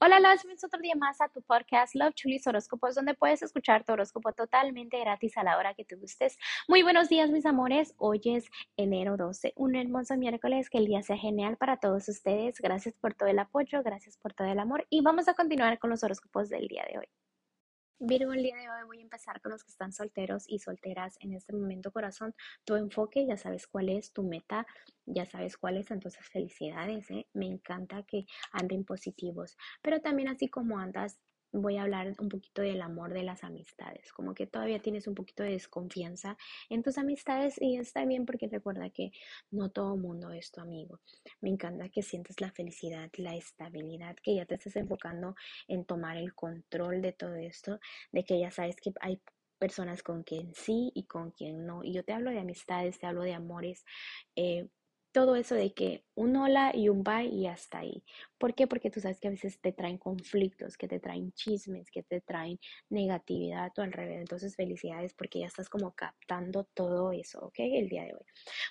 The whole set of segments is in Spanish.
Hola, los bienvenidos otro día más a tu podcast Love Chulis Horóscopos, donde puedes escuchar tu horóscopo totalmente gratis a la hora que te gustes. Muy buenos días, mis amores. Hoy es enero 12, un hermoso miércoles. Que el día sea genial para todos ustedes. Gracias por todo el apoyo, gracias por todo el amor. Y vamos a continuar con los horóscopos del día de hoy. Virgo, el día de hoy voy a empezar con los que están solteros y solteras en este momento, corazón. Tu enfoque, ya sabes cuál es, tu meta, ya sabes cuál es, entonces felicidades, ¿eh? Me encanta que anden positivos, pero también así como andas voy a hablar un poquito del amor de las amistades, como que todavía tienes un poquito de desconfianza en tus amistades y está bien porque recuerda que no todo mundo es tu amigo. Me encanta que sientes la felicidad, la estabilidad, que ya te estés enfocando en tomar el control de todo esto, de que ya sabes que hay personas con quien sí y con quien no. Y yo te hablo de amistades, te hablo de amores. Eh, todo eso de que un hola y un bye y hasta ahí. ¿Por qué? Porque tú sabes que a veces te traen conflictos, que te traen chismes, que te traen negatividad a tu alrededor. Entonces, felicidades porque ya estás como captando todo eso, ¿ok? El día de hoy.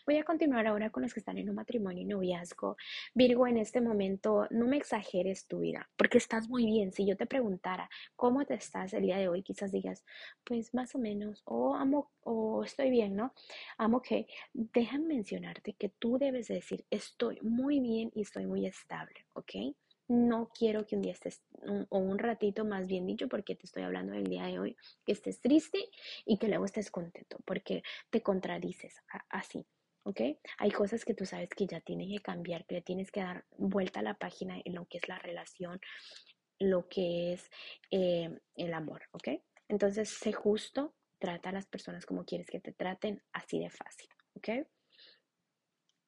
Voy a continuar ahora con los que están en un matrimonio y noviazgo. Virgo, en este momento, no me exageres tu vida, porque estás muy bien. Si yo te preguntara cómo te estás el día de hoy, quizás digas, pues más o menos, o amo, o estoy bien, ¿no? Amo que, dejan mencionarte que tú debes decir, estoy muy bien y estoy muy estable, ¿ok? No quiero que un día estés, o un ratito más bien dicho, porque te estoy hablando del día de hoy, que estés triste y que luego estés contento, porque te contradices así. ¿ok? Hay cosas que tú sabes que ya tienen que cambiar, que le tienes que dar vuelta a la página en lo que es la relación, lo que es eh, el amor, ¿ok? Entonces, sé justo, trata a las personas como quieres que te traten, así de fácil, ¿ok?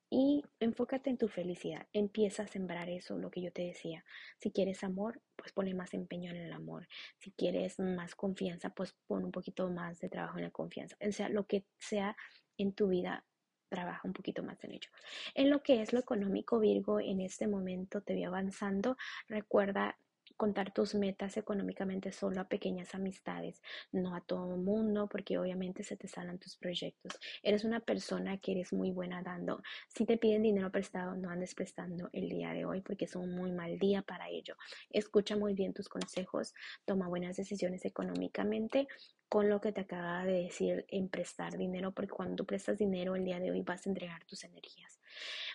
Y enfócate en tu felicidad. Empieza a sembrar eso, lo que yo te decía. Si quieres amor, pues pone más empeño en el amor. Si quieres más confianza, pues pon un poquito más de trabajo en la confianza. O sea, lo que sea en tu vida, trabaja un poquito más en ello. En lo que es lo económico, Virgo, en este momento te voy avanzando. Recuerda contar tus metas económicamente solo a pequeñas amistades, no a todo el mundo, porque obviamente se te salen tus proyectos. Eres una persona que eres muy buena dando. Si te piden dinero prestado, no andes prestando el día de hoy porque es un muy mal día para ello. Escucha muy bien tus consejos, toma buenas decisiones económicamente con lo que te acaba de decir en prestar dinero, porque cuando tú prestas dinero el día de hoy vas a entregar tus energías.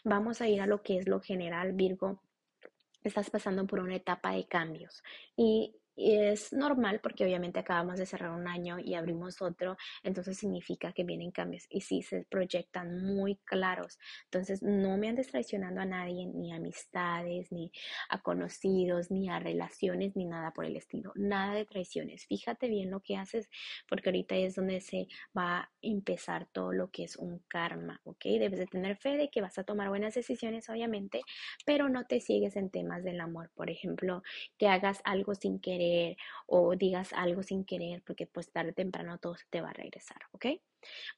Vamos a ir a lo que es lo general, Virgo estás pasando por una etapa de cambios. Y y es normal porque obviamente acabamos de cerrar un año y abrimos otro, entonces significa que vienen cambios y sí se proyectan muy claros. Entonces no me andes traicionando a nadie, ni a amistades, ni a conocidos, ni a relaciones, ni nada por el estilo. Nada de traiciones. Fíjate bien lo que haces porque ahorita es donde se va a empezar todo lo que es un karma, ¿ok? Debes de tener fe de que vas a tomar buenas decisiones, obviamente, pero no te sigues en temas del amor. Por ejemplo, que hagas algo sin querer o digas algo sin querer, porque pues tarde o temprano todo se te va a regresar, ¿ok?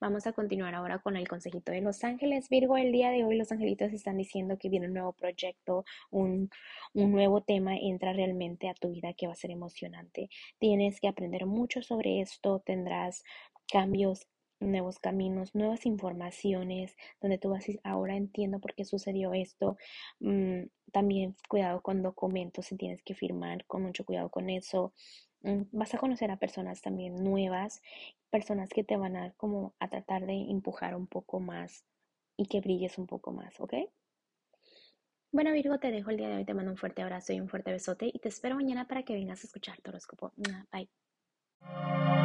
Vamos a continuar ahora con el consejito de Los Ángeles. Virgo, el día de hoy los angelitos están diciendo que viene un nuevo proyecto, un, un nuevo tema entra realmente a tu vida que va a ser emocionante. Tienes que aprender mucho sobre esto, tendrás cambios nuevos caminos, nuevas informaciones, donde tú vas a decir, ahora entiendo por qué sucedió esto. También cuidado con documentos, si tienes que firmar, con mucho cuidado con eso. Mm, vas a conocer a personas también nuevas, personas que te van a como a tratar de empujar un poco más y que brilles un poco más, ¿ok? Bueno, Virgo, te dejo el día de hoy, te mando un fuerte abrazo y un fuerte besote y te espero mañana para que vengas a escuchar tu horóscopo. Bye.